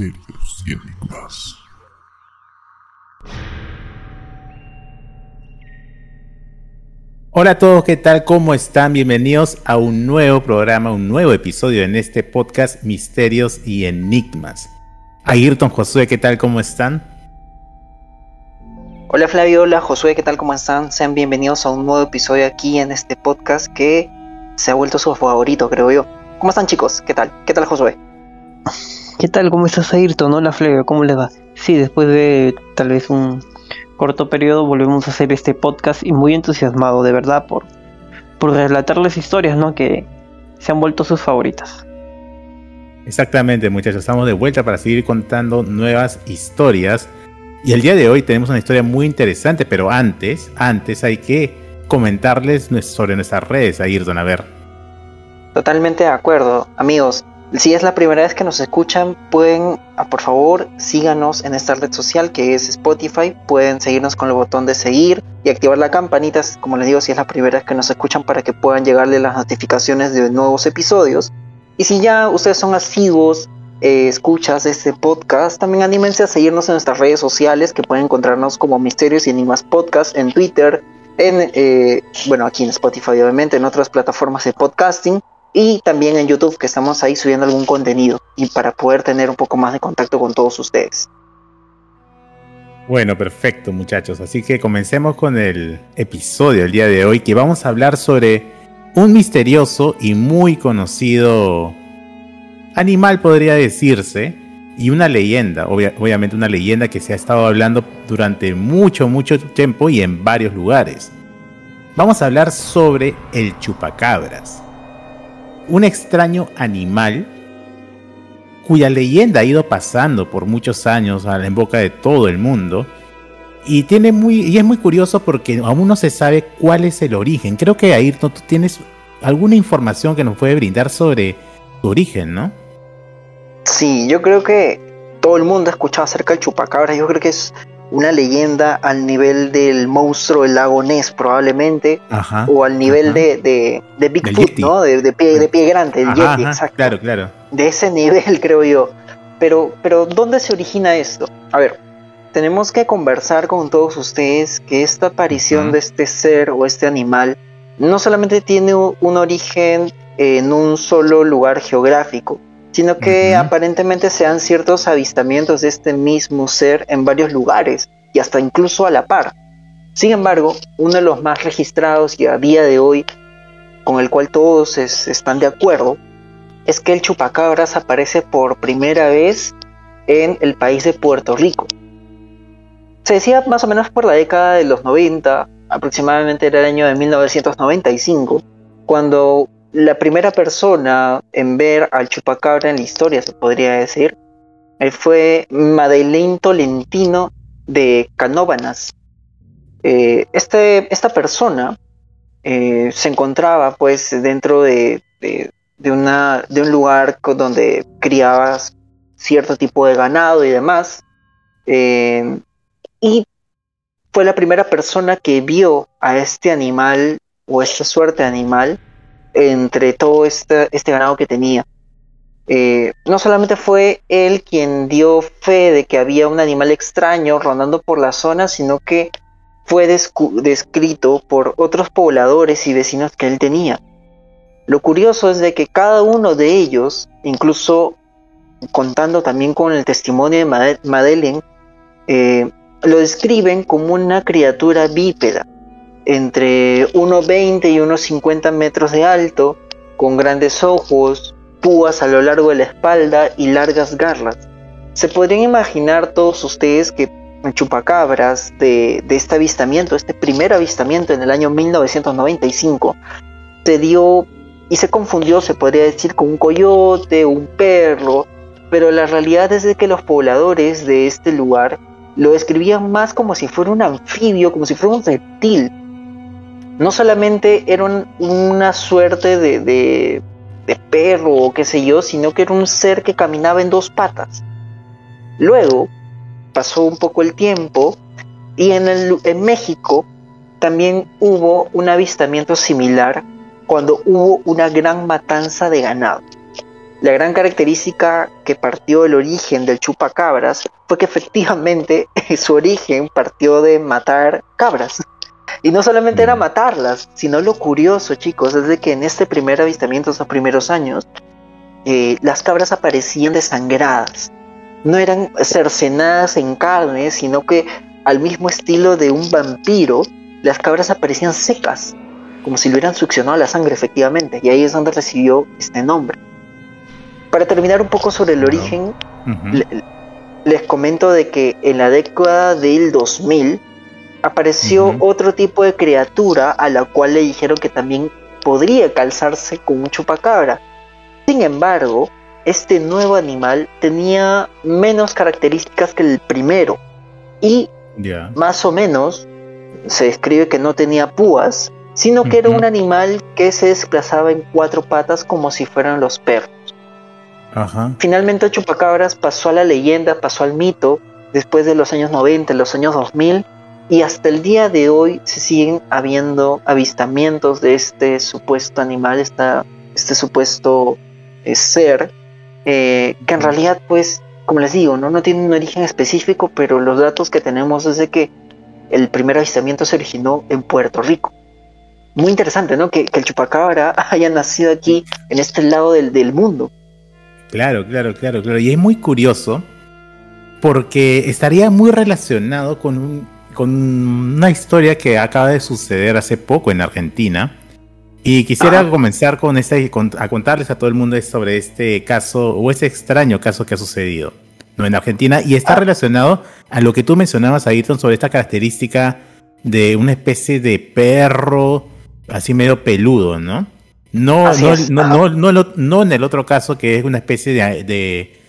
misterios y enigmas. Hola a todos, ¿qué tal? ¿Cómo están? Bienvenidos a un nuevo programa, un nuevo episodio en este podcast Misterios y Enigmas. Ayrton, Josué, ¿qué tal? ¿Cómo están? Hola Flavio, hola Josué, ¿qué tal? ¿Cómo están? Sean bienvenidos a un nuevo episodio aquí en este podcast que se ha vuelto su favorito, creo yo. ¿Cómo están chicos? ¿Qué tal? ¿Qué tal Josué? ¿Qué tal? ¿Cómo estás, Ayrton? Hola, Flavio, ¿cómo le va? Sí, después de tal vez un corto periodo volvemos a hacer este podcast y muy entusiasmado, de verdad, por, por relatarles historias, ¿no? Que se han vuelto sus favoritas. Exactamente, muchachos, estamos de vuelta para seguir contando nuevas historias. Y el día de hoy tenemos una historia muy interesante, pero antes, antes hay que comentarles sobre nuestras redes, Ayrton, a ver. Totalmente de acuerdo, amigos. Si es la primera vez que nos escuchan, pueden, ah, por favor, síganos en esta red social que es Spotify. Pueden seguirnos con el botón de seguir y activar la campanita, como les digo, si es la primera vez que nos escuchan para que puedan llegarle las notificaciones de nuevos episodios. Y si ya ustedes son asiduos, eh, escuchas este podcast, también anímense a seguirnos en nuestras redes sociales que pueden encontrarnos como Misterios y Enigmas Podcast en Twitter, en, eh, bueno, aquí en Spotify obviamente, en otras plataformas de podcasting y también en YouTube que estamos ahí subiendo algún contenido y para poder tener un poco más de contacto con todos ustedes. Bueno, perfecto muchachos, así que comencemos con el episodio del día de hoy que vamos a hablar sobre un misterioso y muy conocido animal podría decirse y una leyenda, obviamente una leyenda que se ha estado hablando durante mucho, mucho tiempo y en varios lugares. Vamos a hablar sobre el chupacabras un extraño animal cuya leyenda ha ido pasando por muchos años a la en boca de todo el mundo. Y, tiene muy, y es muy curioso porque aún no se sabe cuál es el origen. Creo que Ayrton, tú tienes alguna información que nos puede brindar sobre su origen, ¿no? Sí, yo creo que todo el mundo ha escuchado acerca del chupacabra. Yo creo que es una leyenda al nivel del monstruo del lago Ness probablemente, o al nivel de, de, Bigfoot, ¿no? De, pie, de pie grande, el Yeti, exacto. Claro, claro. De ese nivel, creo yo. Pero, pero, ¿dónde se origina esto? A ver, tenemos que conversar con todos ustedes que esta aparición de este ser o este animal no solamente tiene un origen en un solo lugar geográfico, sino que aparentemente se dan ciertos avistamientos de este mismo ser en varios lugares y hasta incluso a la par. Sin embargo, uno de los más registrados y a día de hoy, con el cual todos están de acuerdo, es que el chupacabras aparece por primera vez en el país de Puerto Rico. Se decía más o menos por la década de los 90, aproximadamente era el año de 1995, cuando la primera persona en ver al chupacabra en la historia, se podría decir, eh, fue Madeleine Tolentino de Canóbanas. Eh, este, esta persona eh, se encontraba pues dentro de, una, de un lugar donde criabas cierto tipo de ganado y demás. y fue la primera persona que vio a este animal o esta suerte de animal entre todo este, este ganado que tenía. Eh, no solamente fue él quien dio fe de que había un animal extraño rondando por la zona, sino que fue descrito por otros pobladores y vecinos que él tenía. Lo curioso es de que cada uno de ellos, incluso contando también con el testimonio de Madeleine, eh, lo describen como una criatura bípeda, entre 1,20 y 1,50 metros de alto, con grandes ojos, púas a lo largo de la espalda y largas garras. Se podrían imaginar todos ustedes que chupacabras de, de este avistamiento, este primer avistamiento en el año 1995, se dio y se confundió, se podría decir, con un coyote, un perro, pero la realidad es de que los pobladores de este lugar lo describían más como si fuera un anfibio, como si fuera un reptil, no solamente era una suerte de, de, perro o qué sé yo, sino que era un ser que caminaba en dos patas. Luego pasó un poco el tiempo y en, en México también hubo un avistamiento similar cuando hubo una gran matanza de ganado. La gran característica que partió el origen del chupacabras fue que efectivamente su origen partió de matar cabras. Y no solamente era matarlas, sino lo curioso, chicos, es de que en este primer avistamiento, esos primeros años, eh, las cabras aparecían desangradas. No eran cercenadas en carne, sino que al mismo estilo de un vampiro, las cabras aparecían secas, como si le hubieran succionado la sangre efectivamente, y ahí es donde recibió este nombre. Para terminar un poco sobre el origen, les comento de que en la década del 2000 apareció otro tipo de criatura a la cual le dijeron que también podría calzarse con un chupacabra. Sin embargo, este nuevo animal tenía menos características que el primero y más o menos se describe que no tenía púas, sino que era un animal que se desplazaba en cuatro patas como si fueran los perros. Finalmente Chupacabras pasó a la leyenda, pasó al mito, después de los años 90, los años 2000, y hasta el día de hoy se siguen habiendo avistamientos de este supuesto animal, este supuesto eh, ser, eh, que en realidad pues, como les digo, ¿no? no tiene un origen específico, pero los datos que tenemos es de que el primer avistamiento se originó en Puerto Rico. Muy interesante, ¿no? Que, el chupacabra haya nacido aquí, en este lado del, del mundo. Claro, claro, claro, claro. Y es muy curioso porque estaría muy relacionado con, con una historia que acaba de suceder hace poco en Argentina. Y quisiera comenzar con esta, a contarles a todo el mundo sobre este caso o ese extraño caso que ha sucedido ¿no? en Argentina y está ah. relacionado a lo que tú mencionabas, Ayrton, sobre esta característica de una especie de perro así medio peludo, ¿no? No, no, no, no, no, en el otro caso que es una especie de,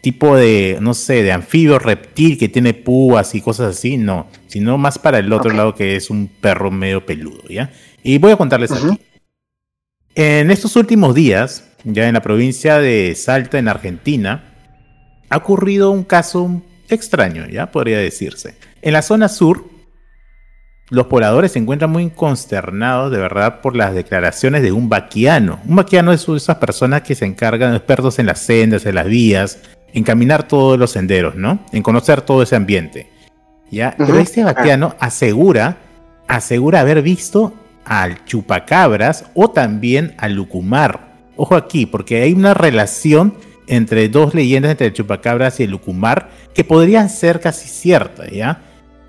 tipo de, no sé, de anfibio reptil que tiene púas y cosas así, no, sino más para el otro lado que es un perro medio peludo, ¿ya? Y voy a contarles aquí. En estos últimos días, ya en la provincia de Salta, en Argentina, ha ocurrido un caso extraño, ya podría decirse. En la zona sur, los pobladores se encuentran muy consternados de verdad por las declaraciones de un vaquiano. Un vaquiano es esas personas que se encargan, expertos en las sendas, en las vías, en caminar todos los senderos, ¿no? En conocer todo ese ambiente. ¿Ya? Pero este vaquiano asegura, asegura haber visto al chupacabras o también al lucumar. Ojo aquí, porque hay una relación entre dos leyendas entre el chupacabras y el lucumar que podrían ser casi ciertas, ¿ya?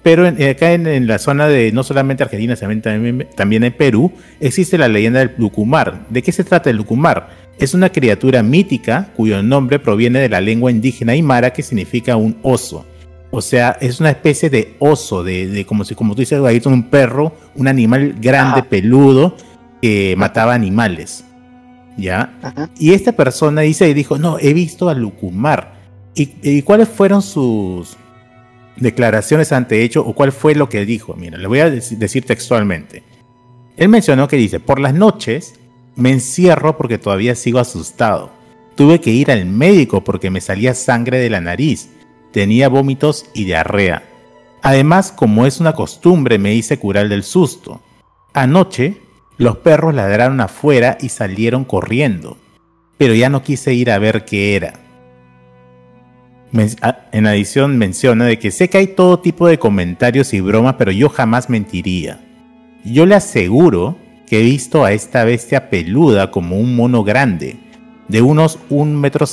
Pero eh, acá en, la zona de no solamente Argentina, también, también en Perú, existe la leyenda del Lucumar. ¿De qué se trata el Lucumar? Es una criatura mítica cuyo nombre proviene de la lengua indígena aymara que significa un oso. O sea, es una especie de oso, de, como si, como tú dices, un perro, un animal grande, peludo, que mataba animales. ¿Ya? Y esta persona dice y dijo, no, he visto al Lucumar. y cuáles fueron sus, declaraciones ante hecho o cuál fue lo que dijo. Mira, le voy a decir textualmente. Él mencionó que dice, por las noches me encierro porque todavía sigo asustado. Tuve que ir al médico porque me salía sangre de la nariz. Tenía vómitos y diarrea. Además, como es una costumbre, me hice curar del susto. Anoche, los perros ladraron afuera y salieron corriendo. Pero ya no quise ir a ver qué era. Ah, en adición menciona de que sé que hay todo tipo de comentarios y bromas, pero yo jamás mentiría. Yo le aseguro que he visto a esta bestia peluda como un mono grande, de unos 1,70 metro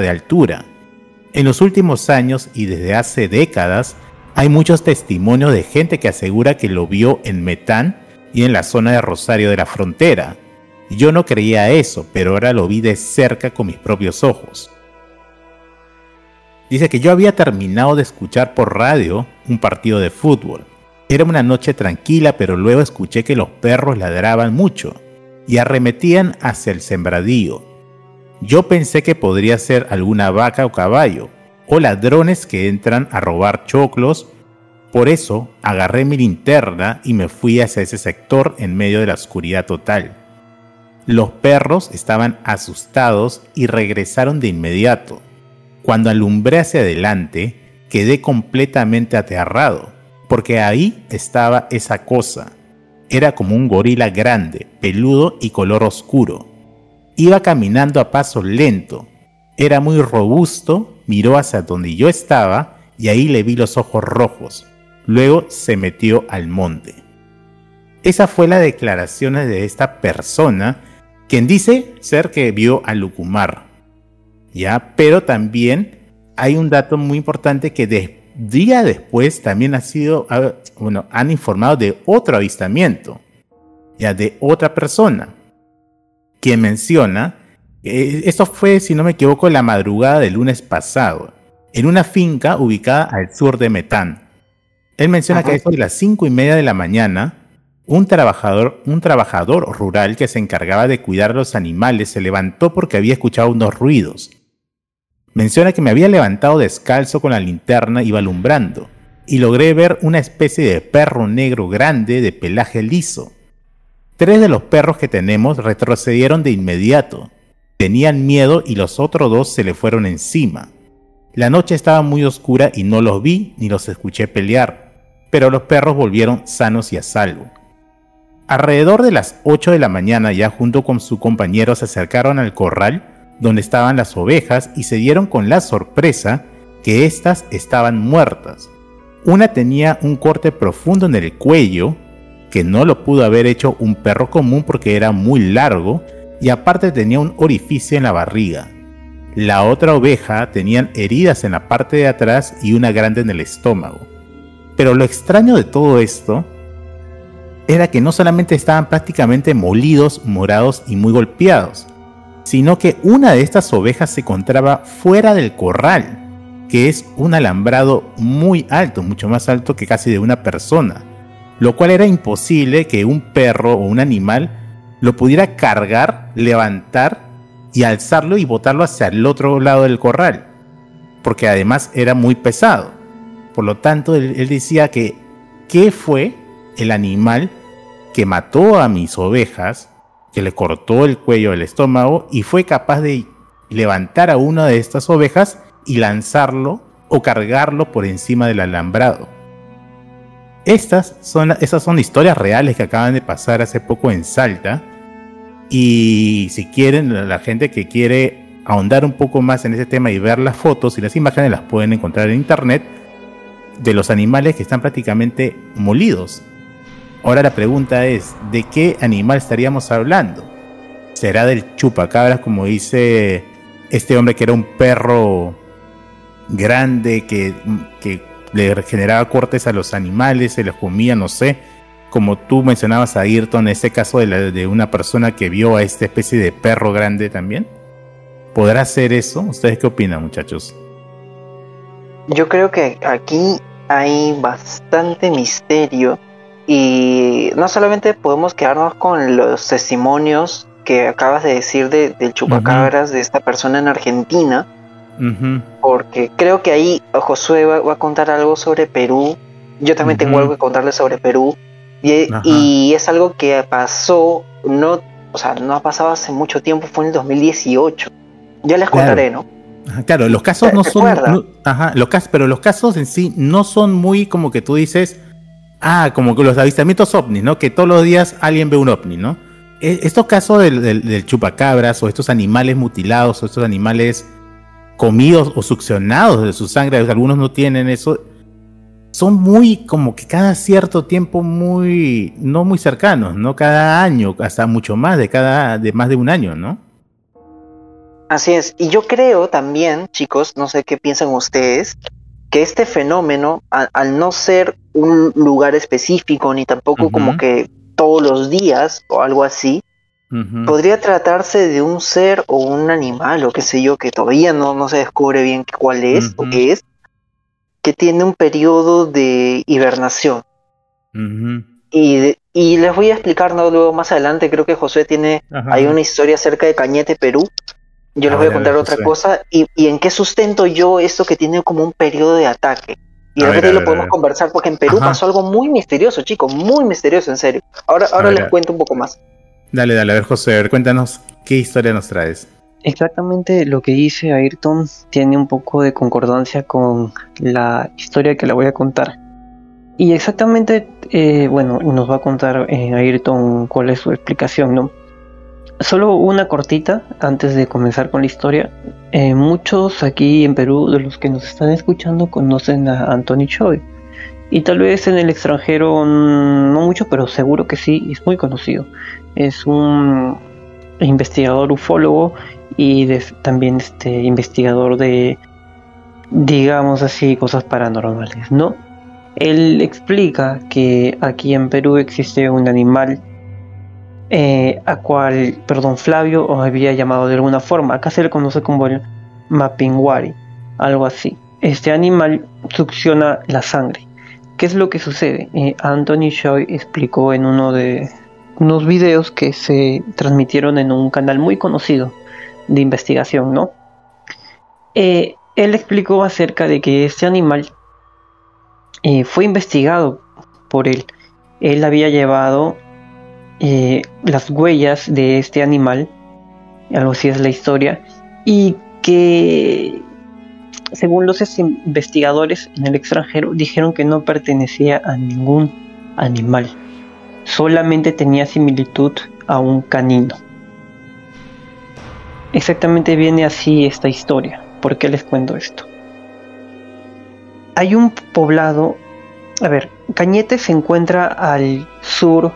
de altura. En los últimos años y desde hace décadas, hay muchos testimonios de gente que asegura que lo vio en Metán y en la zona de Rosario de la Frontera. Yo no creía eso, pero ahora lo vi de cerca con mis propios ojos. Dice que yo había terminado de escuchar por radio un partido de fútbol. Era una noche tranquila, pero luego escuché que los perros ladraban mucho y arremetían hacia el sembradío. Yo pensé que podría ser alguna vaca o caballo, o ladrones que entran a robar choclos. Por eso agarré mi linterna y me fui hacia ese sector en medio de la oscuridad total. Los perros estaban asustados y regresaron de inmediato. Cuando alumbré hacia adelante, quedé completamente aterrado, porque ahí estaba esa cosa. Era como un gorila grande, peludo y color oscuro. Iba caminando a paso lento. Era muy robusto, miró hacia donde yo estaba y ahí le vi los ojos rojos. Luego se metió al monte. Esa fue la declaración de esta persona, quien dice ser que vio a Lucumar. ¿Ya? Pero también hay un dato muy importante que de, día después también ha sido, bueno, han informado de otro avistamiento, ya de otra persona, quien menciona, eh, esto fue, si no me equivoco, la madrugada del lunes pasado, en una finca ubicada al sur de Metán. Él menciona que a las cinco y media de la mañana, un trabajador, un trabajador rural que se encargaba de cuidar a los animales se levantó porque había escuchado unos ruidos. Menciona que me había levantado descalzo con la linterna y iba alumbrando, y logré ver una especie de perro negro grande de pelaje liso. Tres de los perros que tenemos retrocedieron de inmediato. Tenían miedo y los otros dos se le fueron encima. La noche estaba muy oscura y no los vi ni los escuché pelear, pero los perros volvieron sanos y a salvo. Alrededor de las 8 de la mañana ya junto con su compañero se acercaron al corral donde estaban las ovejas y se dieron con la sorpresa que éstas estaban muertas. Una tenía un corte profundo en el cuello, que no lo pudo haber hecho un perro común porque era muy largo, y aparte tenía un orificio en la barriga. La otra oveja tenían heridas en la parte de atrás y una grande en el estómago. Pero lo extraño de todo esto era que no solamente estaban prácticamente molidos, morados y muy golpeados, sino que una de estas ovejas se encontraba fuera del corral, que es un alambrado muy alto, mucho más alto que casi de una persona, lo cual era imposible que un perro o un animal lo pudiera cargar, levantar y alzarlo y botarlo hacia el otro lado del corral, porque además era muy pesado. Por lo tanto, él, decía que, ¿qué fue el animal que mató a mis ovejas, que le cortó el cuello del estómago y fue capaz de levantar a una de estas ovejas y lanzarlo o cargarlo por encima del alambrado? Estas son, esas son historias reales que acaban de pasar hace poco en Salta y si quieren, la gente que quiere ahondar un poco más en ese tema y ver las fotos y las imágenes las pueden encontrar en internet de los animales que están prácticamente molidos. Ahora la pregunta es, ¿de qué animal estaríamos hablando? ¿Será del chupacabras como dice este hombre que era un perro grande que, que le generaba cortes a los animales, se los comía, no sé? como tú mencionabas a Ayrton, ese caso de, de, una persona que vio a esta especie de perro grande también? ¿Podrá ser eso? ¿Ustedes qué opinan, muchachos? Yo creo que aquí hay bastante misterio y no solamente podemos quedarnos con los testimonios que acabas de decir de, del chupacabras de esta persona en Argentina, porque creo que ahí Josué va, a contar algo sobre Perú. Yo también tengo algo que contarle sobre Perú. Y, es algo que pasó, no, o sea, no ha pasado hace mucho tiempo, fue en el 2018. Ya les contaré, ¿no? Claro, los casos no son. ajá, los casos, pero los casos en sí no son muy como que tú dices. Ah, como que los avistamientos ovnis, ¿no? Que todos los días alguien ve un ovni, ¿no? E, estos casos del, del chupacabras o estos animales mutilados o estos animales comidos o succionados de su sangre, algunos no tienen eso, son muy como que cada cierto tiempo muy no muy cercanos, ¿no? Cada año, hasta mucho más de cada de más de un año, ¿no? Así es. Y yo creo también, chicos, no sé qué piensan ustedes, que este fenómeno, al, no ser un lugar específico, ni tampoco como que todos los días o algo así, podría tratarse de un ser o un animal o qué sé yo, que todavía no, no se descubre bien cuál es o qué es, que tiene un periodo de hibernación. y, y, les voy a explicar ¿no? luego más adelante, creo que José tiene hay una historia acerca de Cañete, Perú. Yo les voy a contar otra cosa y, y, en qué sustento yo esto que tiene como un periodo de ataque. Y a, lo podemos conversar porque en Perú pasó algo muy misterioso, chicos, muy misterioso, en serio. Ahora, ahora les cuento un poco más. Dale, dale, a ver, José, cuéntanos qué historia nos traes. Exactamente lo que dice Ayrton tiene un poco de concordancia con la historia que le voy a contar. Y exactamente, eh, bueno, nos va a contar eh, Ayrton cuál es su explicación, ¿no? Solo una cortita antes de comenzar con la historia. Eh, muchos aquí en Perú de los que nos están escuchando conocen a Anthony Choi. Y tal vez en el extranjero no mucho, pero seguro que sí, es muy conocido. Es un investigador ufólogo y también este investigador de, digamos así, cosas paranormales, ¿no? Él explica que aquí en Perú existe un animal eh, a cual, perdón, Flavio os había llamado de alguna forma. Acá se le conoce como el Mapinguari, algo así. Este animal succiona la sangre. ¿Qué es lo que sucede? Eh, Anthony Choi explicó en uno de unos videos que se transmitieron en un canal muy conocido de investigación, ¿no? Eh, él explicó acerca de que este animal fue investigado por él. Él había llevado eh, las huellas de este animal, algo así es la historia, y que según los investigadores en el extranjero dijeron que no pertenecía a ningún animal, solamente tenía similitud a un canino. Exactamente viene así esta historia. ¿Por qué les cuento esto? Hay un poblado, a ver, Cañete se encuentra al sur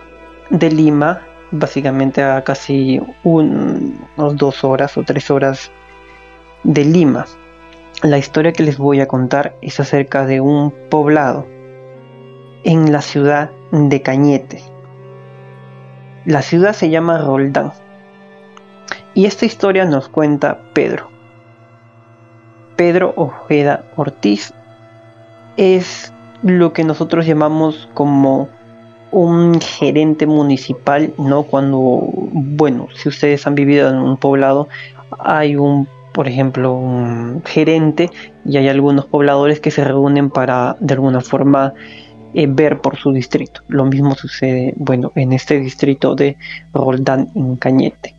de Lima, básicamente a casi unos dos horas o tres horas de Lima. La historia que les voy a contar es acerca de un poblado en la ciudad de Cañete. La ciudad se llama Roldán. Y esta historia nos cuenta Pedro. Pedro Ojeda Ortiz es lo que nosotros llamamos como un gerente municipal, ¿no? Cuando, bueno, si ustedes han vivido en un poblado, hay un, por ejemplo, un gerente y hay algunos pobladores que se reúnen para, de alguna forma, eh, ver por su distrito. Lo mismo sucede, bueno, en este distrito de Roldán, en Cañete.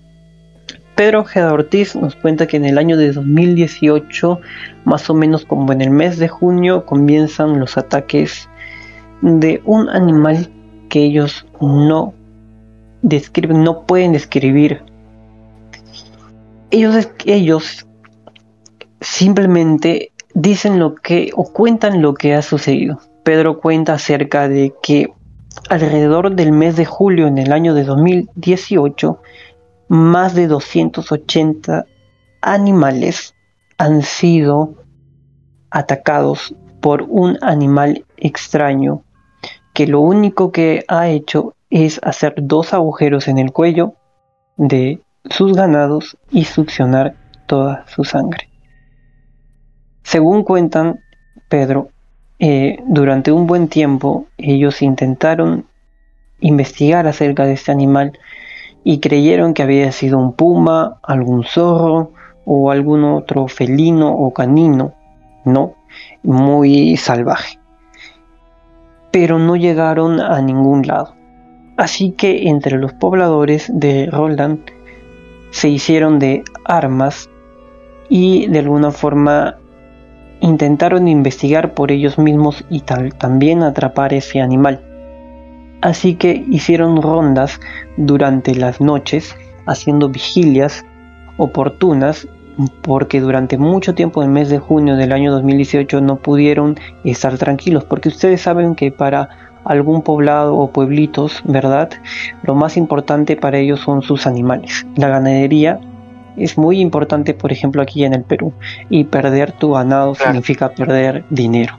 Pedro Ojeda Ortiz nos cuenta que en el año de 2018, más o menos como en el mes de junio, comienzan los ataques de un animal que ellos no describen, no pueden describir. Ellos, ellos simplemente dicen lo que o cuentan lo que ha sucedido. Pedro cuenta acerca de que alrededor del mes de julio en el año de 2018, más de 280 animales han sido atacados por un animal extraño que lo único que ha hecho es hacer dos agujeros en el cuello de sus ganados y succionar toda su sangre. Según cuentan Pedro, eh, durante un buen tiempo ellos intentaron investigar acerca de este animal y creyeron que había sido un puma, algún zorro o algún otro felino o canino, no, muy salvaje pero no llegaron a ningún lado. Así que entre los pobladores de Roland se hicieron de armas y de alguna forma intentaron investigar por ellos mismos y tal, también atrapar ese animal. Así que hicieron rondas durante las noches, haciendo vigilias oportunas porque durante mucho tiempo el mes de junio del año 2018 no pudieron estar tranquilos, porque ustedes saben que para algún poblado o pueblitos, ¿verdad? Lo más importante para ellos son sus animales. La ganadería es muy importante, por ejemplo, aquí en el Perú, y perder tu ganado significa perder dinero.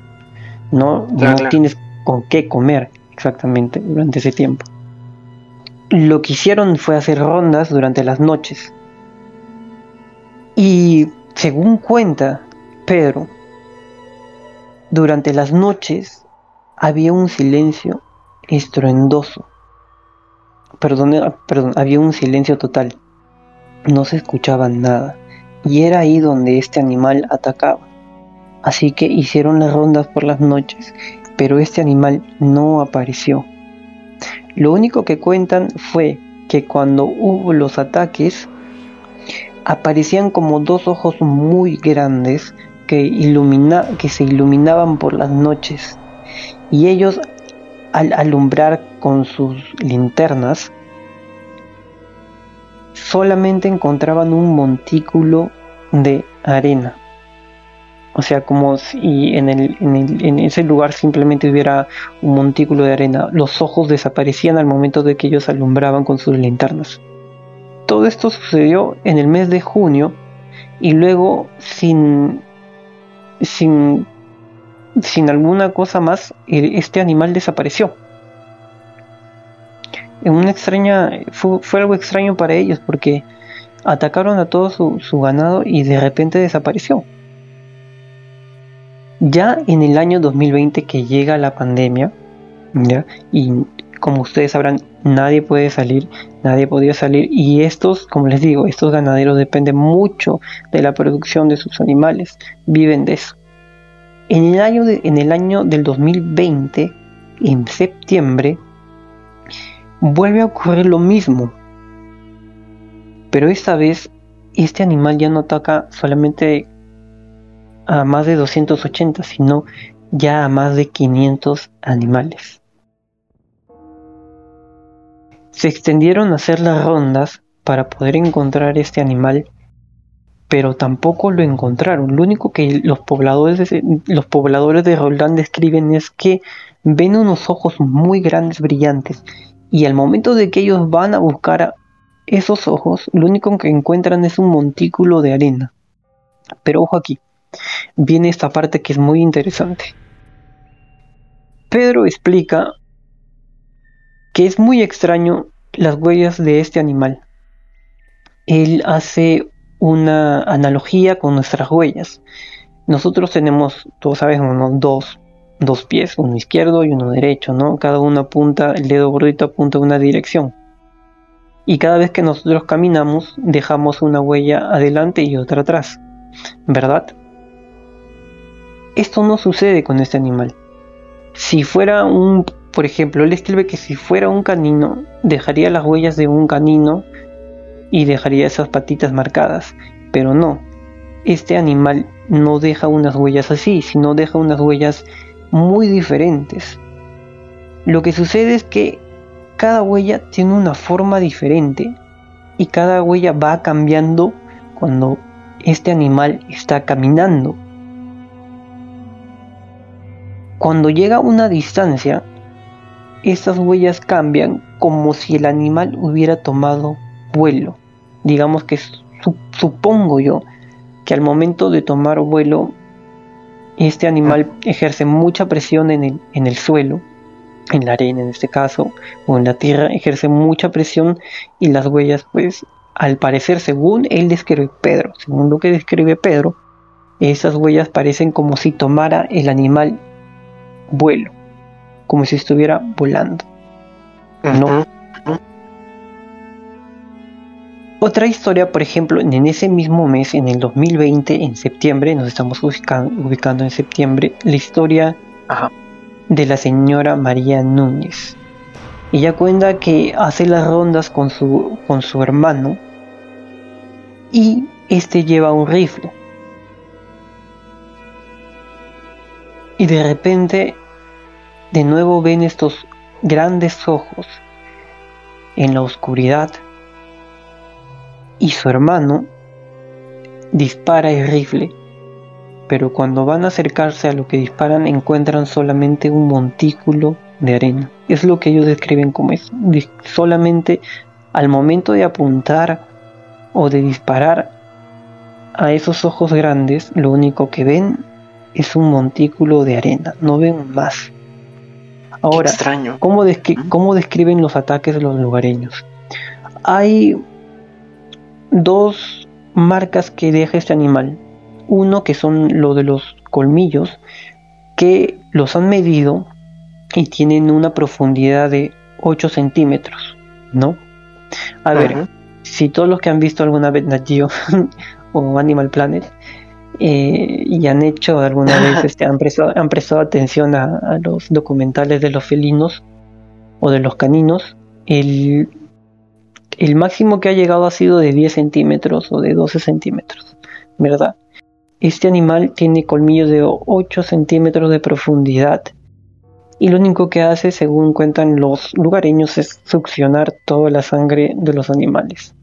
No, no tienes con qué comer exactamente durante ese tiempo. Lo que hicieron fue hacer rondas durante las noches y según cuenta Pedro, durante las noches había un silencio estruendoso. Perdón, perdón, había un silencio total. No se escuchaba nada. Y era ahí donde este animal atacaba. Así que hicieron las rondas por las noches, pero este animal no apareció. Lo único que cuentan fue que cuando hubo los ataques, aparecían como dos ojos muy grandes que, ilumina, que se iluminaban por las noches y ellos al alumbrar con sus linternas solamente encontraban un montículo de arena. O sea, como si en, en, ese lugar simplemente hubiera un montículo de arena. Los ojos desaparecían al momento de que ellos alumbraban con sus linternas. Todo esto sucedió en el mes de junio y luego sin, sin, sin alguna cosa más, este animal desapareció. En una extraña, fue, fue algo extraño para ellos porque atacaron a todo su, su ganado y de repente desapareció. Ya en el año 2020 que llega la pandemia, ¿ya? y como ustedes sabrán, nadie puede salir, nadie podía salir, y estos, como les digo, estos ganaderos dependen mucho de la producción de sus animales, viven de eso. En el año, de, en el año del 2020, en septiembre, vuelve a ocurrir lo mismo, pero esta vez este animal ya no ataca solamente a más de 280, sino ya a más de 500 animales. Se extendieron a hacer las rondas para poder encontrar este animal, pero tampoco lo encontraron. Lo único que los pobladores de, los pobladores de Roldán describen es que ven unos ojos muy grandes, brillantes, y al momento de que ellos van a buscar esos ojos, lo único que encuentran es un montículo de arena. Pero ojo aquí, viene esta parte que es muy interesante. Pedro explica que es muy extraño las huellas de este animal. Él hace una analogía con nuestras huellas. Nosotros tenemos, todos sabemos, dos, dos pies, uno izquierdo y uno derecho, ¿no? Cada uno apunta, el dedo gordito apunta a una dirección. Y cada vez que nosotros caminamos, dejamos una huella adelante y otra atrás, ¿verdad? Esto no sucede con este animal. Si fuera un, por ejemplo, él escribe que si fuera un canino, dejaría las huellas de un canino y dejaría esas patitas marcadas. Pero no, este animal no deja unas huellas así, sino deja unas huellas muy diferentes. Lo que sucede es que cada huella tiene una forma diferente y cada huella va cambiando cuando este animal está caminando. Cuando llega a una distancia, estas huellas cambian como si el animal hubiera tomado vuelo. Digamos que supongo yo que al momento de tomar vuelo, este animal ejerce mucha presión en el, en el suelo, en la arena en este caso, o en la tierra, ejerce mucha presión y las huellas, pues, al parecer, según él describe Pedro, según lo que describe Pedro, esas huellas parecen como si tomara el animal vuelo, como si estuviera volando. No. Otra historia, por ejemplo, en ese mismo mes, en el 2020, en septiembre, nos estamos ubicando, en septiembre, la historia de la señora María Núñez. Ella cuenta que hace las rondas con su, con su hermano y este lleva un rifle. Y de repente de nuevo ven estos grandes ojos en la oscuridad y su hermano dispara el rifle, pero cuando van a acercarse a lo que disparan encuentran solamente un montículo de arena. Es lo que ellos describen como es. Solamente al momento de apuntar o de disparar a esos ojos grandes, lo único que ven es un montículo de arena, no ven más. Ahora, Extraño. ¿cómo, ¿cómo describen los ataques de los lugareños? Hay dos marcas que deja este animal. Uno que son lo de los colmillos, que los han medido y tienen una profundidad de 8 centímetros, ¿no? A ver, si todos los que han visto alguna vez Nat o Animal Planet eh, y han hecho alguna vez, este, han, prestado, han prestado atención a, los documentales de los felinos o de los caninos, el, el máximo que ha llegado ha sido de 10 centímetros o de 12 centímetros, ¿verdad? Este animal tiene colmillos de 8 centímetros de profundidad y lo único que hace, según cuentan los lugareños, es succionar toda la sangre de los animales.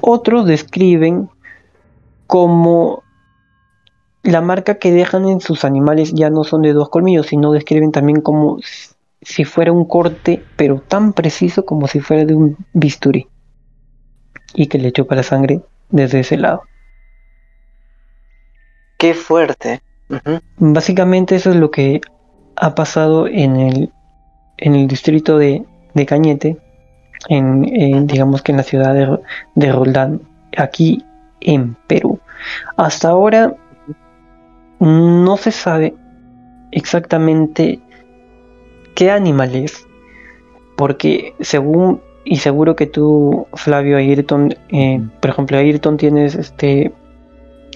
Otros describen como la marca que dejan en sus animales ya no son de dos colmillos, sino describen también como si fuera un corte, pero tan preciso como si fuera de un bisturí. Y que le chupa la sangre desde ese lado. Qué fuerte. Básicamente eso es lo que ha pasado en el, en el distrito de, de Cañete, en, en, digamos que en la ciudad de, de Roldán, aquí en Perú. Hasta ahora no se sabe exactamente qué animal es, porque según y seguro que tú, Flavio Ayrton, eh, por ejemplo, Ayrton tienes este,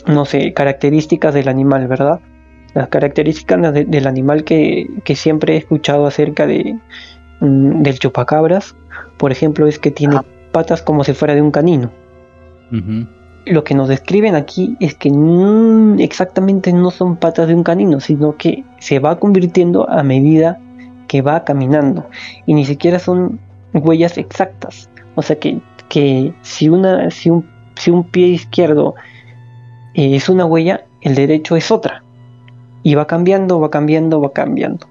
no sé, características del animal, ¿verdad? Las características de- del animal que, que siempre he escuchado acerca de mm, del chupacabras, por ejemplo, es que tiene Ajá. patas como si fuera de un canino. Lo que nos describen aquí es que exactamente no son patas de un canino, sino que se va convirtiendo a medida que va caminando. Y ni siquiera son huellas exactas. O sea que, que si, una, si, un, si un pie izquierdo eh, es una huella, el derecho es otra. Y va cambiando, va cambiando, va cambiando.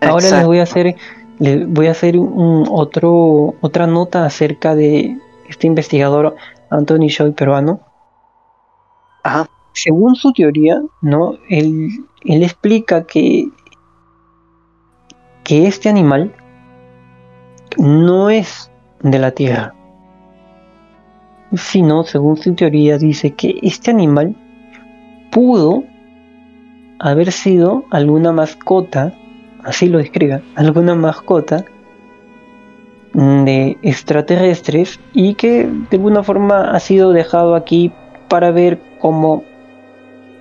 Ahora les voy a hacer, les voy a hacer un otro, otra nota acerca de este investigador Anthony Choi peruano. Ajá. Según su teoría, ¿no? Él, él explica que, que este animal no es de la Tierra. Sino, según su teoría, dice que este animal pudo haber sido alguna mascota, así lo describe, alguna mascota de extraterrestres y que de alguna forma ha sido dejado aquí para ver cómo,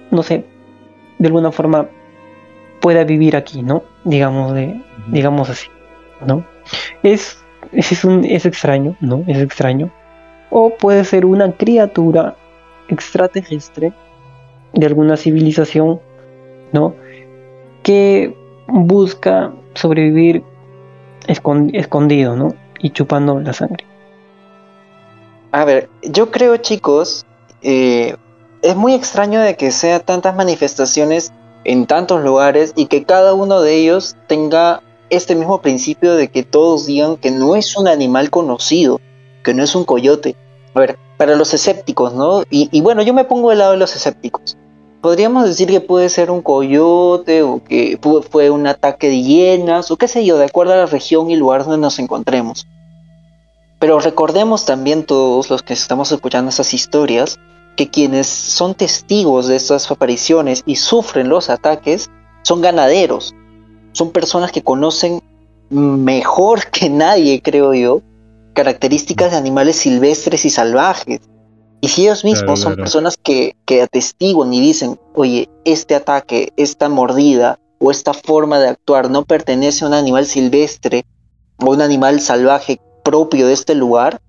no sé, de alguna forma pueda vivir aquí, ¿no? Digamos, de, digamos así, ¿no? Es, es, un, es extraño, ¿no? Es extraño. O puede ser una criatura extraterrestre de alguna civilización, ¿no? Que busca sobrevivir escon- escondido, ¿no? Y chupando la sangre. A ver, yo creo, chicos, eh, es muy extraño de que sea tantas manifestaciones en tantos lugares y que cada uno de ellos tenga este mismo principio de que todos digan que no es un animal conocido, que no es un coyote. A ver, para los escépticos, ¿no? Y, bueno, yo me pongo del lado de los escépticos. Podríamos decir que puede ser un coyote o que fue un ataque de hienas o qué sé yo, de acuerdo a la región y lugar donde nos encontremos. Pero recordemos también todos los que estamos escuchando estas historias que quienes son testigos de estas apariciones y sufren los ataques son ganaderos, son personas que conocen mejor que nadie, creo yo, características de animales silvestres y salvajes. Y si ellos mismos Claro, son claro. personas que, que atestiguan y dicen, oye, este ataque, esta mordida o esta forma de actuar no pertenece a un animal silvestre o un animal salvaje propio de este lugar,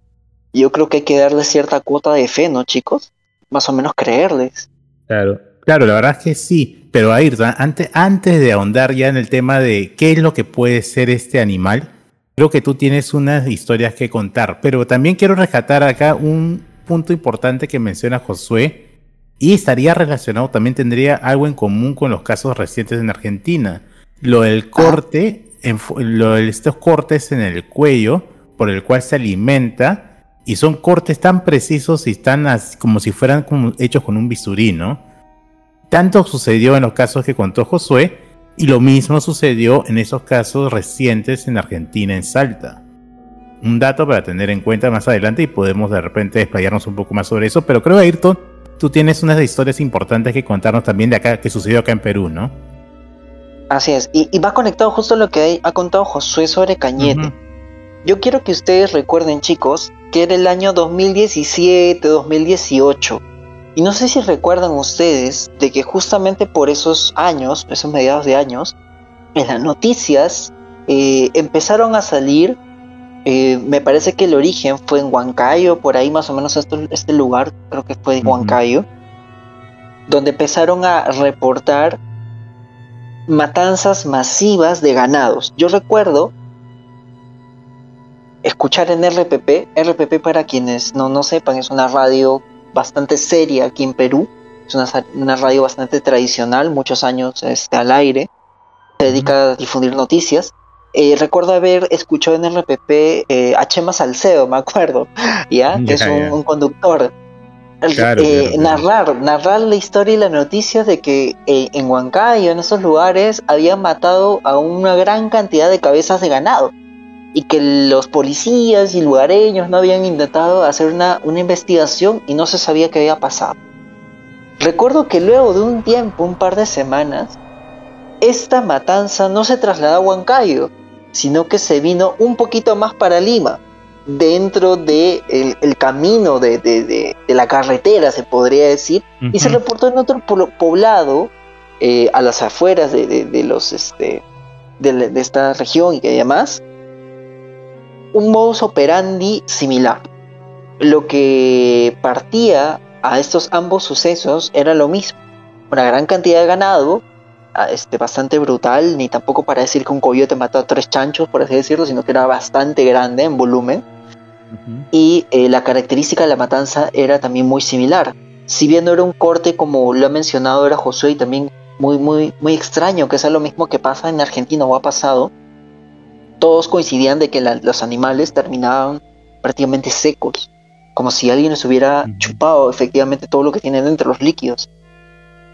yo creo que hay que darle cierta cuota de fe, ¿no, chicos? Más o menos creerles. Claro, claro, la verdad es que sí, pero Ayrton, antes, antes de ahondar ya en el tema de qué es lo que puede ser este animal, creo que tú tienes unas historias que contar, pero también quiero rescatar acá un punto importante que menciona Josué y estaría relacionado, también tendría algo en común con los casos recientes en Argentina, lo del corte, en fu- lo de estos cortes en el cuello por el cual se alimenta y son cortes tan precisos y están como si fueran como hechos con un bisturí, ¿no? Tanto sucedió en los casos que contó Josué y lo mismo sucedió en esos casos recientes en Argentina, en Salta. Un dato para tener en cuenta más adelante y podemos de repente desplayarnos un poco más sobre eso, pero creo, Ayrton, tú tienes unas historias importantes que contarnos también de acá, que sucedió acá en Perú, ¿no? Así es, y, y va conectado justo a lo que ha contado Josué sobre Cañete. Yo quiero que ustedes recuerden, chicos, que era el año 2017, 2018. Y no sé si recuerdan ustedes de que justamente por esos años, esos mediados de años, en las noticias eh, empezaron a salir, eh, me parece que el origen fue en Huancayo, por ahí más o menos este, este lugar, creo que fue en. Huancayo, donde empezaron a reportar matanzas masivas de ganados. Yo recuerdo escuchar en RPP. RPP para quienes no, no sepan es una radio bastante seria aquí en Perú. Es una, una radio bastante tradicional, muchos años este, al aire. Se dedica a difundir noticias. Eh, recuerdo haber escuchado en RPP eh, a Chema Salcedo, me acuerdo, ¿ya? que es un, un conductor. Claro, Eh, claro, narrar, narrar la historia y la noticia de que eh, en Huancayo, en esos lugares, habían matado a una gran cantidad de cabezas de ganado y que los policías y lugareños no habían intentado hacer una, una investigación y no se sabía qué había pasado. Recuerdo que luego de un tiempo, un par de semanas, esta matanza no se trasladó a Huancayo, sino que se vino un poquito más para Lima, dentro del de el camino de, de, de, de, la carretera, se podría decir, uh -huh. y se reportó en otro poblado eh, a las afueras de, los este, de, esta región y que demás, un modus operandi similar. Lo que partía a estos ambos sucesos era lo mismo, una gran cantidad de ganado, este, bastante brutal, ni tampoco para decir que un coyote mató a tres chanchos, por así decirlo, sino que era bastante grande en volumen. Uh -huh. Y eh, la característica de la matanza era también muy similar. Si bien no era un corte como lo ha mencionado era Josué y también muy, muy, muy extraño, que es lo mismo que pasa en Argentina o ha pasado, todos coincidían de que la, los animales terminaban prácticamente secos, como si alguien les hubiera chupado efectivamente todo lo que tienen entre los líquidos.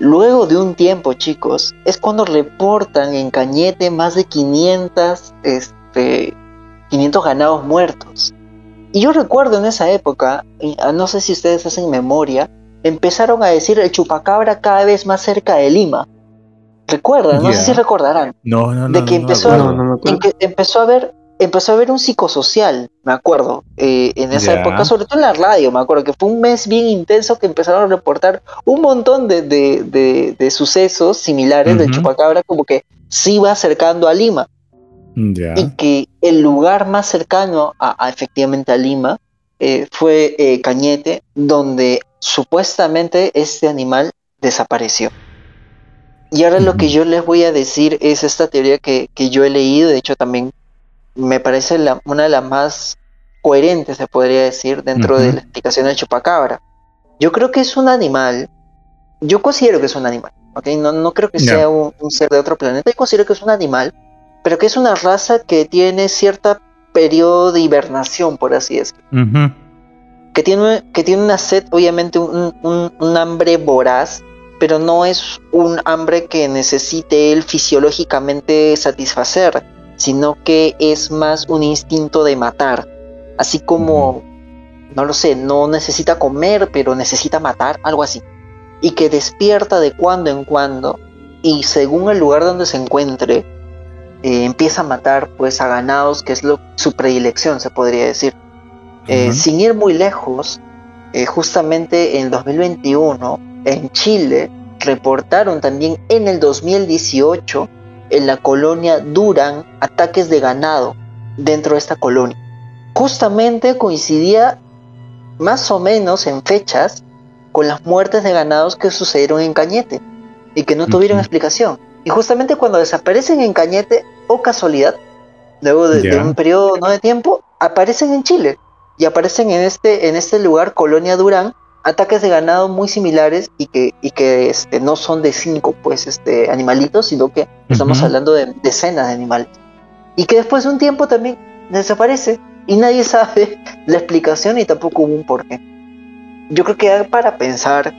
Luego de un tiempo, chicos, es cuando reportan en Cañete más de 500, este, 500 ganados muertos. Y yo recuerdo en esa época, ah, no sé si ustedes hacen memoria, empezaron a decir el chupacabra cada vez más cerca de Lima. ¿Recuerdan? No yeah. sé si recordarán. No, no, no. De que empezó, no, no, en que empezó a ver empezó a haber un psicosocial, me acuerdo, eh, en esa yeah. época, sobre todo en la radio, me acuerdo que fue un mes bien intenso que empezaron a reportar un montón de, de, de, de sucesos similares uh -huh. del chupacabra, como que se iba acercando a Lima. Yeah. Y que el lugar más cercano a, a efectivamente a Lima eh, fue eh, Cañete, donde supuestamente este animal desapareció. Y ahora lo que yo les voy a decir es esta teoría que, que yo he leído, de hecho también me parece la, una de las más coherentes, se podría decir, dentro uh -huh. de la explicación del chupacabra. Yo creo que es un animal, yo considero que es un animal, ¿okay? no, no creo que sea un, un, ser de otro planeta, yo considero que es un animal, pero que es una raza que tiene cierta periodo de hibernación, por así decirlo. Uh -huh. que, tiene, que tiene una sed, obviamente un, un, un hambre voraz, pero no es un hambre que necesite él fisiológicamente satisfacer sino que es más un instinto de matar. Así como, no lo sé, no necesita comer, pero necesita matar, algo así. Y que despierta de cuando en cuando y según el lugar donde se encuentre, eh, empieza a matar pues a ganados, que es lo, su predilección, se podría decir. Eh, uh -huh. Sin ir muy lejos, eh, justamente en 2021, en Chile, reportaron también en el 2018 en la colonia Durán ataques de ganado dentro de esta colonia. Justamente coincidía más o menos en fechas con las muertes de ganados que sucedieron en Cañete y que no tuvieron uh -huh. explicación. Y justamente cuando desaparecen en Cañete, o casualidad, luego de, yeah. de, un periodo no de tiempo, aparecen en Chile y aparecen en este, en este lugar, Colonia Durán, ataques de ganado muy similares y que, y que este, no son de cinco pues, este, animalitos, sino que estamos uh -huh. hablando de decenas de animales. Y que después de un tiempo también desaparece y nadie sabe la explicación y tampoco hubo un porqué. Yo creo que para pensar,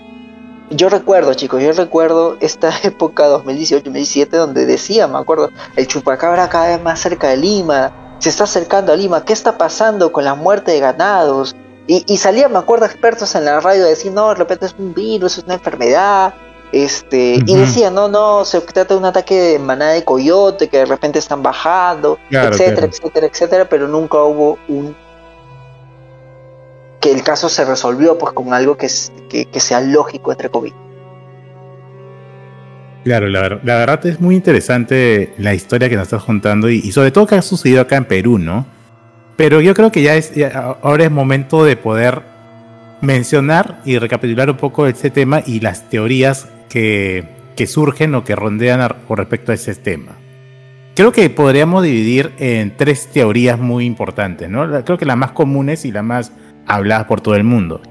yo recuerdo chicos, yo recuerdo esta época 2018-2017 donde decía, me acuerdo, el chupacabra cada vez más cerca de Lima, se está acercando a Lima, ¿qué está pasando con la muerte de ganados? Y, y salían, me acuerdo, expertos en la radio a decir, no, de repente es un virus, es una enfermedad. Este, uh -huh. y decían, no, no, se trata de un ataque de manada de coyote que de repente están bajando, claro, etcétera, claro. etcétera, etcétera, pero nunca hubo un que el caso se resolvió pues con algo que, que, que sea lógico entre COVID. Claro, la, la, verdad es muy interesante la historia que nos estás contando y, y sobre todo que ha sucedido acá en Perú, ¿no? Pero yo creo que ya es ahora es momento de poder mencionar y recapitular un poco ese tema y las teorías que, que surgen o que rondean con respecto a ese tema. creo que podríamos dividir en tres teorías muy importantes, ¿no? Creo que las más comunes y las más habladas por todo el mundo.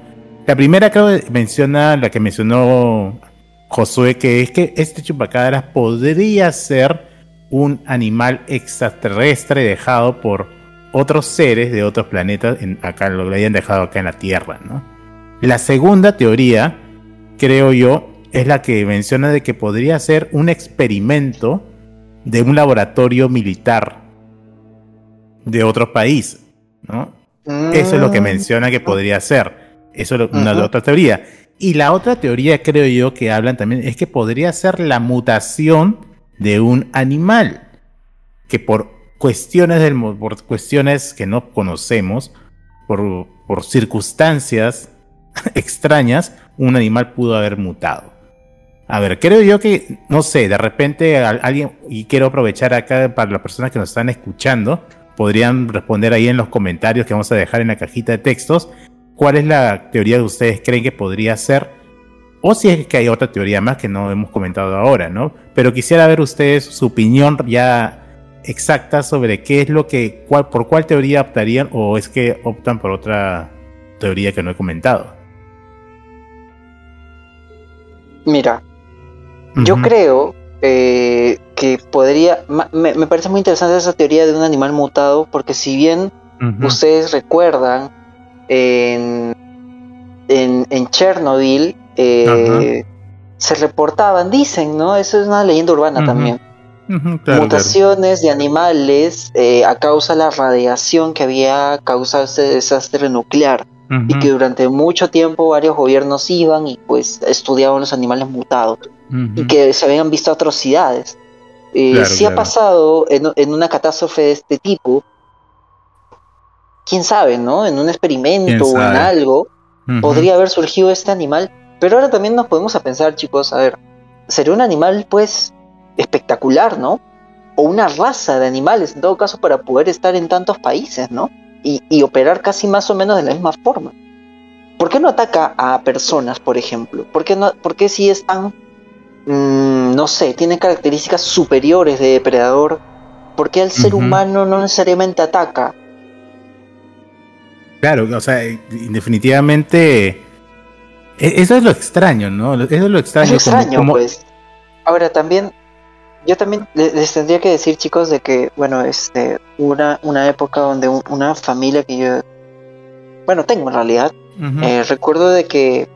La primera creo que menciona la que mencionó Josué, que es que este chupacabras podría ser un animal extraterrestre dejado por otros seres de otros planetas, en, acá lo habían dejado acá en la Tierra, ¿no? La segunda teoría, creo yo, es la que menciona de que podría ser un experimento de un laboratorio militar de otro país, ¿no? Eso es lo que mm. menciona que podría ser. Eso es una de otra teoría. Y la otra teoría, creo yo, que hablan también, es que podría ser la mutación de un animal. Que por cuestiones, del, por cuestiones que no conocemos, por, por circunstancias extrañas, un animal pudo haber mutado. A ver, creo yo que, no sé, de repente alguien, y quiero aprovechar acá para las personas que nos están escuchando, podrían responder ahí en los comentarios que vamos a dejar en la cajita de textos, cuál es la teoría que ustedes creen que podría ser, o si es que hay otra teoría más que no hemos comentado ahora, ¿no? Pero quisiera ver ustedes su opinión ya exacta sobre qué es lo que, cuál, por cuál teoría optarían o es que optan por otra teoría que no he comentado. Mira, yo creo eh, que podría, me, parece muy interesante esa teoría de un animal mutado, porque si bien ustedes recuerdan, en, en, Chernobyl eh, se reportaban, dicen, ¿no? Eso es una leyenda urbana también. Mutaciones de animales eh, a causa de la radiación que había causado ese desastre nuclear y que durante mucho tiempo varios gobiernos iban y pues estudiaban los animales mutados y que se habían visto atrocidades. Eh, si ha pasado en, una catástrofe de este tipo, quién sabe, ¿no? En un experimento o en algo, podría haber surgido este animal. Pero ahora también nos podemos a pensar, chicos, a ver, sería un animal, pues, espectacular, ¿no? O una raza de animales, en todo caso, para poder estar en tantos países, ¿no? y, operar casi más o menos de la misma forma. ¿Por qué no ataca a personas, por ejemplo? ¿Por qué, no, por qué si es tan, mm, no sé, tiene características superiores de depredador? ¿Por qué el ser humano no necesariamente ataca? Claro, o sea, definitivamente e, eso es lo extraño, ¿no? Eso es lo extraño. Es extraño, pues. Ahora también yo también les tendría que decir, chicos, de que, bueno, este, una, una época donde una familia que yo, bueno, tengo en realidad, eh, recuerdo de que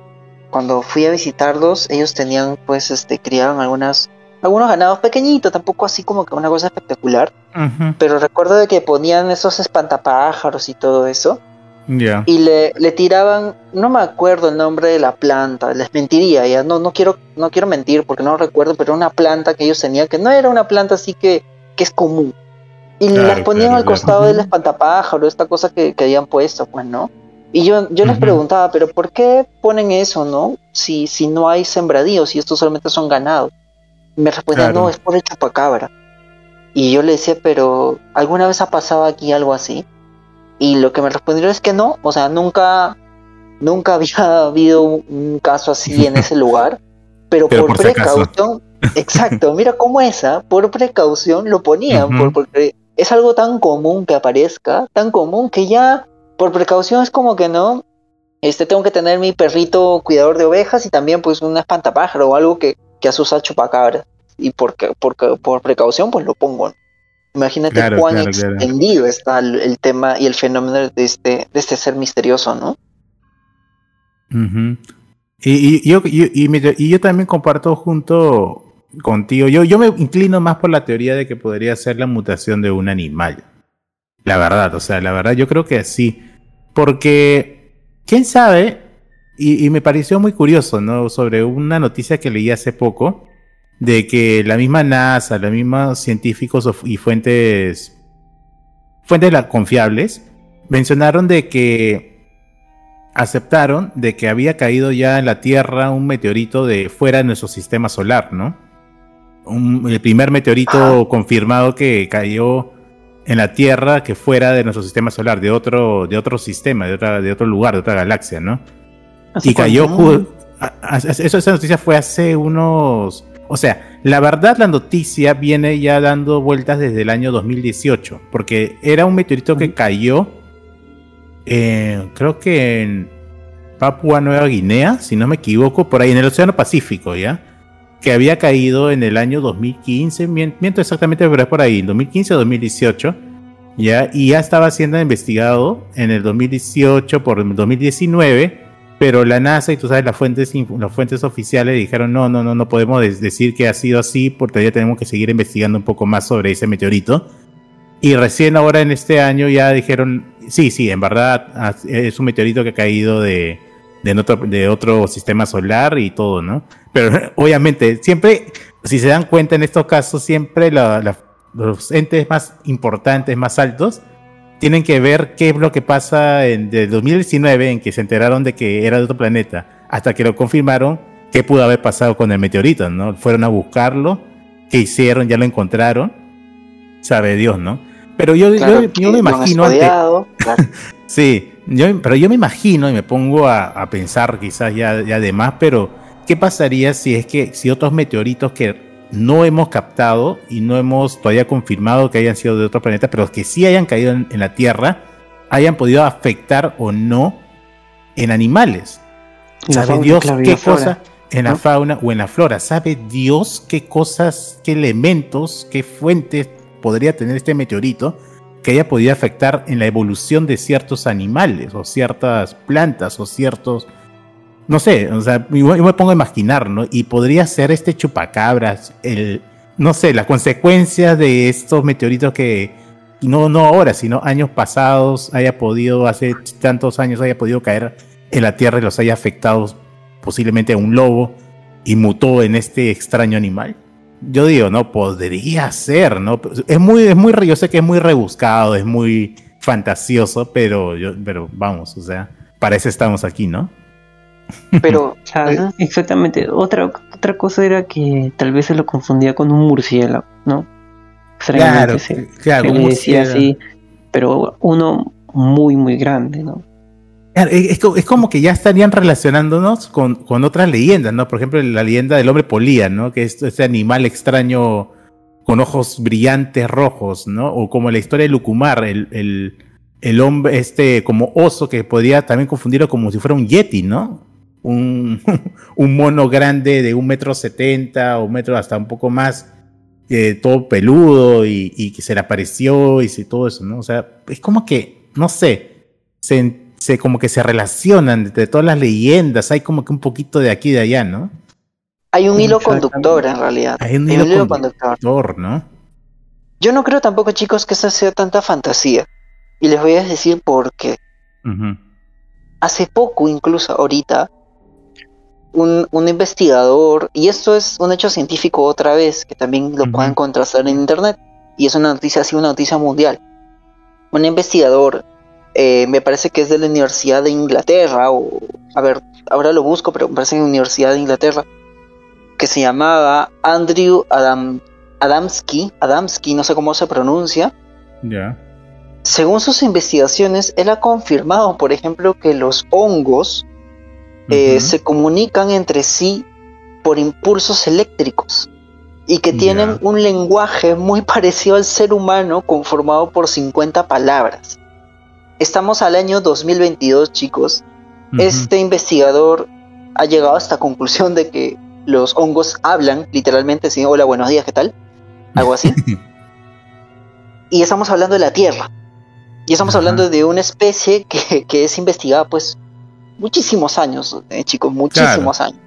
cuando fui a visitarlos, ellos tenían, pues, este, criaban algunas, algunos ganados pequeñitos, tampoco así como que una cosa espectacular, pero recuerdo de que ponían esos espantapájaros y todo eso, y le, le, tiraban, no me acuerdo el nombre de la planta, les mentiría, ya no, no quiero, no quiero mentir porque no recuerdo, pero una planta que ellos tenían que no era una planta así que, que es común. Y las ponían al costado del espantapájaro, esta cosa que, que, habían puesto, pues, ¿no? Y yo, yo les preguntaba, pero ¿por qué ponen eso, no? Si, si no hay sembradíos, si estos solamente son ganados. me respondían, no, es por el chupacabra. Y yo le decía, pero ¿alguna vez ha pasado aquí algo así? Y lo que me respondieron es que no, o sea, nunca, nunca había habido un caso así en ese lugar, pero, por, precaución, exacto, mira cómo esa, por precaución lo ponían, porque es algo tan común que aparezca, tan común que ya por precaución es como que no, este tengo que tener mi perrito cuidador de ovejas y también pues un espantapájaro o algo que, que asusta chupacabras. Y por, por, por precaución pues lo pongo. Imagínate cuán extendido está el, tema y el fenómeno de este, de este ser misterioso, ¿no? y, yo, y, yo también comparto junto contigo, yo, yo me inclino más por la teoría de que podría ser la mutación de un animal. La verdad, o sea, la verdad yo creo que sí. Porque, ¿quién sabe? Y, y me pareció muy curioso, ¿no? Sobre una noticia que leí hace poco de que la misma NASA, los mismos científicos y fuentes, fuentes confiables, mencionaron de que aceptaron de que había caído ya en la Tierra un meteorito de fuera de nuestro sistema solar, ¿no? el primer meteorito confirmado que cayó en la Tierra que fuera de nuestro sistema solar, de otro, de otro sistema, de, otra, de otro lugar, de otra galaxia, ¿no? Y cayó... Eso, esa noticia fue hace unos o sea, La verdad, la noticia viene ya dando vueltas desde el año 2018, porque era un meteorito que cayó, eh, creo que en Papua Nueva Guinea, si no me equivoco, por ahí en el Océano Pacífico, ¿ya? Que había caído en el año 2015, miento exactamente, pero es por ahí, 2015 o 2018, ¿ya? Y ya estaba siendo investigado en el 2018 por el 2019 pero la NASA y tú sabes las fuentes las fuentes oficiales dijeron no no no no podemos decir que ha sido así porque todavía tenemos que seguir investigando un poco más sobre ese meteorito y recién ahora en este año ya dijeron sí sí en verdad es un meteorito que ha caído de de otro, de otro sistema solar y todo no pero obviamente siempre si se dan cuenta en estos casos siempre los entes más importantes más altos tienen que ver qué es lo que pasa en el 2019 en que se enteraron de que era de otro planeta, hasta que lo confirmaron, qué pudo haber pasado con el meteorito, ¿no? Fueron a buscarlo, qué hicieron, ya lo encontraron, sabe Dios, ¿no? Pero yo, yo, me imagino... sí, yo, pero yo me imagino y me pongo a, pensar quizás ya, ya de más, pero ¿qué pasaría si es que si otros meteoritos que no hemos captado y no hemos todavía confirmado que hayan sido de otro planeta, pero que sí hayan caído en, la Tierra, hayan podido afectar o no en animales. ¿Sabe Dios qué cosa en la fauna o en la flora? ¿Sabe Dios qué cosas, qué elementos, qué fuentes podría tener este meteorito que haya podido afectar en la evolución de ciertos animales o ciertas plantas o ciertos no sé, o sea, yo, me pongo a imaginar, ¿no? Y podría ser este chupacabras, el, no sé, las consecuencias de estos meteoritos que, no, no ahora, sino años pasados, haya podido, hace tantos años, haya podido caer en la Tierra y los haya afectado posiblemente a un lobo y mutó en este extraño animal. Yo digo, no, podría ser, ¿no? Es muy, es muy, yo sé que es muy rebuscado, es muy fantasioso, pero, yo, pero vamos, o sea, para eso estamos aquí, ¿no? Pero. exactamente. Otra, otra cosa era que tal vez se lo confundía con un murciélago, ¿no? Claro, se, claro, le decía así, pero uno muy, muy grande, ¿no? Es, como que ya estarían relacionándonos con, con, otras leyendas, ¿no? Por ejemplo, la leyenda del hombre polía, ¿no? Que es este animal extraño con ojos brillantes rojos, ¿no? O como la historia de Lucumar, el, el, el hombre, este, como oso, que podría también confundirlo como si fuera un yeti, ¿no? Un, un mono grande de un metro setenta o un metro hasta un poco más, eh, todo peludo y, que se le apareció y todo eso, ¿no? O sea, es como que, no sé, se, se, como que se relacionan de todas las leyendas, hay como que un poquito de aquí y de allá, ¿no? Hay un hilo conductor en realidad. Hay un hilo, conductor, ¿no? Yo no creo tampoco, chicos, que esa sea tanta fantasía. Y les voy a decir por qué. Hace poco, incluso ahorita, un, investigador, y esto es un hecho científico otra vez, que también lo pueden contrastar en internet, y es una noticia así, una noticia mundial. Un investigador, eh, me parece que es de la Universidad de Inglaterra, o a ver, ahora lo busco, pero me parece que es la Universidad de Inglaterra, que se llamaba Andrew Adam, Adamski, Adamski, no sé cómo se pronuncia. Ya. Según sus investigaciones, él ha confirmado, por ejemplo, que los hongos eh, se comunican entre sí por impulsos eléctricos y que tienen un lenguaje muy parecido al ser humano conformado por 50 palabras. Estamos al año 2022, chicos. Este investigador ha llegado a esta conclusión de que los hongos hablan, literalmente, así, hola, buenos días, ¿qué tal? Algo así. y estamos hablando de la Tierra. Y estamos hablando de una especie que, que, es investigada, pues, muchísimos años, eh, chicos, muchísimos años.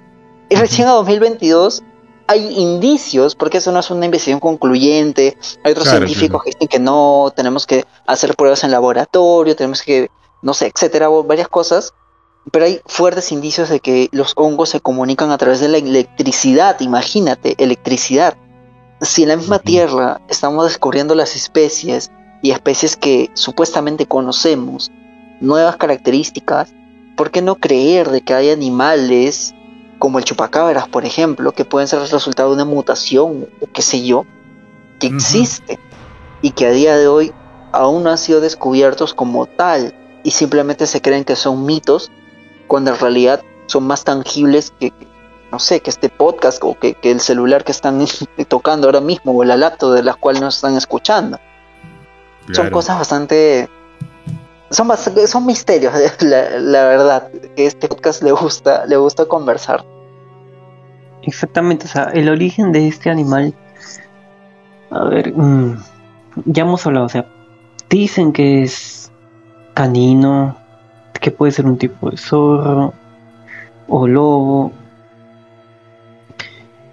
Y recién a 2022 hay indicios, porque eso no es una investigación concluyente, hay otros científicos que dicen que no, tenemos que hacer pruebas en laboratorio, tenemos que, no sé, etcétera, varias cosas, pero hay fuertes indicios de que los hongos se comunican a través de la electricidad, imagínate, electricidad. Si en la misma Tierra estamos descubriendo las especies y especies que supuestamente conocemos, nuevas características, ¿por qué no creer de que hay animales como el chupacabras, por ejemplo, que pueden ser el resultado de una mutación o qué sé yo, que existen y que a día de hoy aún no han sido descubiertos como tal y simplemente se creen que son mitos cuando en realidad son más tangibles que, no sé, que este podcast o que, el celular que están tocando ahora mismo o la laptop de la cual nos están escuchando. Son cosas bastante... Son, son misterios, la, verdad, que este podcast le gusta, le gusta conversar. Exactamente, o sea, el origen de este animal... A ver, mm, ya hemos hablado, o sea, dicen que es canino, que puede ser un tipo de zorro o lobo,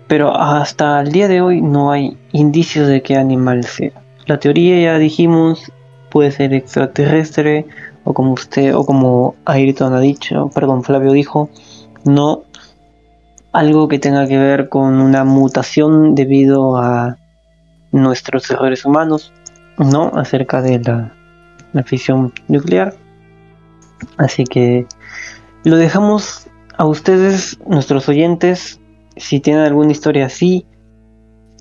pero hasta el día de hoy no hay indicios de qué animal sea. La teoría ya dijimos puede ser extraterrestre o como usted o como Ayrton ha dicho, perdón, Flavio dijo, no algo que tenga que ver con una mutación debido a nuestros errores humanos, no acerca de la, la fisión nuclear. Así que lo dejamos a ustedes, nuestros oyentes, si tienen alguna historia así,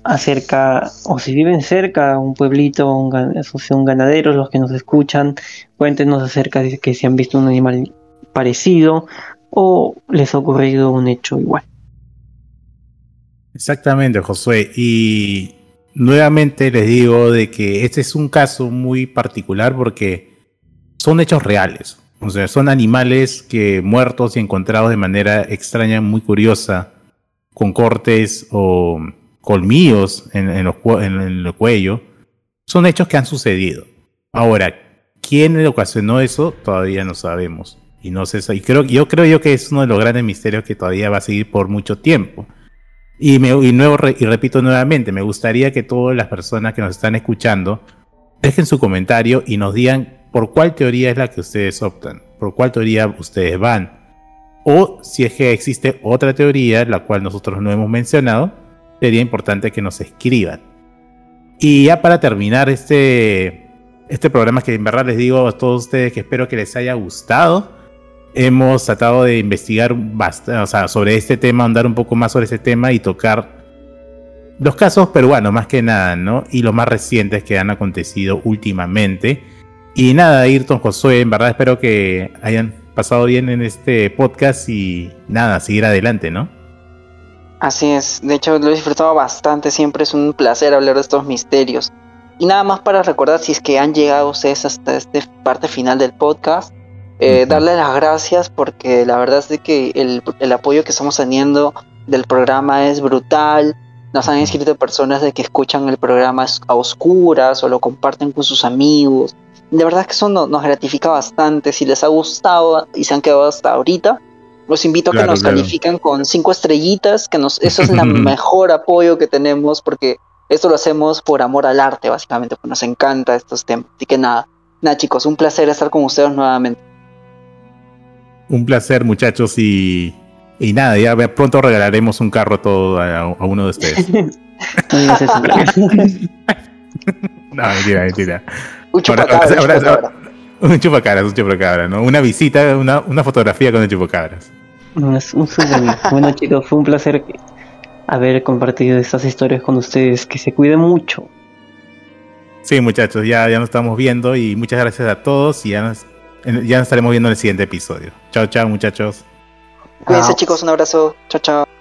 acerca, o si viven cerca, un pueblito, un, un ganadero, los que nos escuchan, cuéntenos acerca de que si han visto un animal parecido o les ha ocurrido un hecho igual. Exactamente, Josué. Y nuevamente les digo de que este es un caso muy particular porque son hechos reales. O sea, son animales que muertos y encontrados de manera extraña, muy curiosa con cortes o colmillos en, el cuello, son hechos que han sucedido. Ahora, ¿quién le ocasionó eso? Todavía no sabemos. Y no sé, y creo, yo creo yo que es uno de los grandes misterios que todavía va a seguir por mucho tiempo. Y, me, y, nuevo, y repito nuevamente, me gustaría que todas las personas que nos están escuchando dejen su comentario y nos digan por cuál teoría es la que ustedes optan, por cuál teoría ustedes van. O si es que existe otra teoría, la cual nosotros no hemos mencionado, sería importante que nos escriban. Y ya para terminar este, este programa, que en verdad les digo a todos ustedes que espero que les haya gustado, hemos tratado de investigar bastante, sobre este tema, andar un poco más sobre ese tema y tocar los casos peruanos más que nada, ¿no? Y los más recientes que han acontecido últimamente. Y nada, Ayrton Josué, en verdad espero que hayan pasado bien en este podcast y nada, seguir adelante, ¿no? Así es, de hecho lo he disfrutado bastante, siempre es un placer hablar de estos misterios. Y nada más para recordar, si es que han llegado ustedes hasta esta parte final del podcast, eh, darles las gracias porque la verdad es de que el, el, apoyo que estamos teniendo del programa es brutal. Nos han escrito personas de que escuchan el programa a oscuras o lo comparten con sus amigos de verdad que eso nos, gratifica bastante. Si les ha gustado y se han quedado hasta ahorita, los invito a que nos califiquen con cinco estrellitas, que nos, eso es el mejor apoyo que tenemos, porque esto lo hacemos por amor al arte, básicamente, porque nos encanta estos temas. Así que nada, nada chicos, un placer estar con ustedes nuevamente. Un placer muchachos y, y nada, ya pronto regalaremos un carro todo a, uno de ustedes. no, mentira, mentira. Un chupacabras. un chupacabras, un chupacabras, ¿no? Una visita, una, una fotografía con el chupacabras. es un bueno, chicos, fue un placer haber compartido estas historias con ustedes. Que se cuiden mucho. Sí, muchachos, ya, ya nos estamos viendo y muchas gracias a todos y ya nos, ya nos estaremos viendo en el siguiente episodio. Chao, chao, muchachos. Cuídense, chicos, un abrazo. Chao, chao.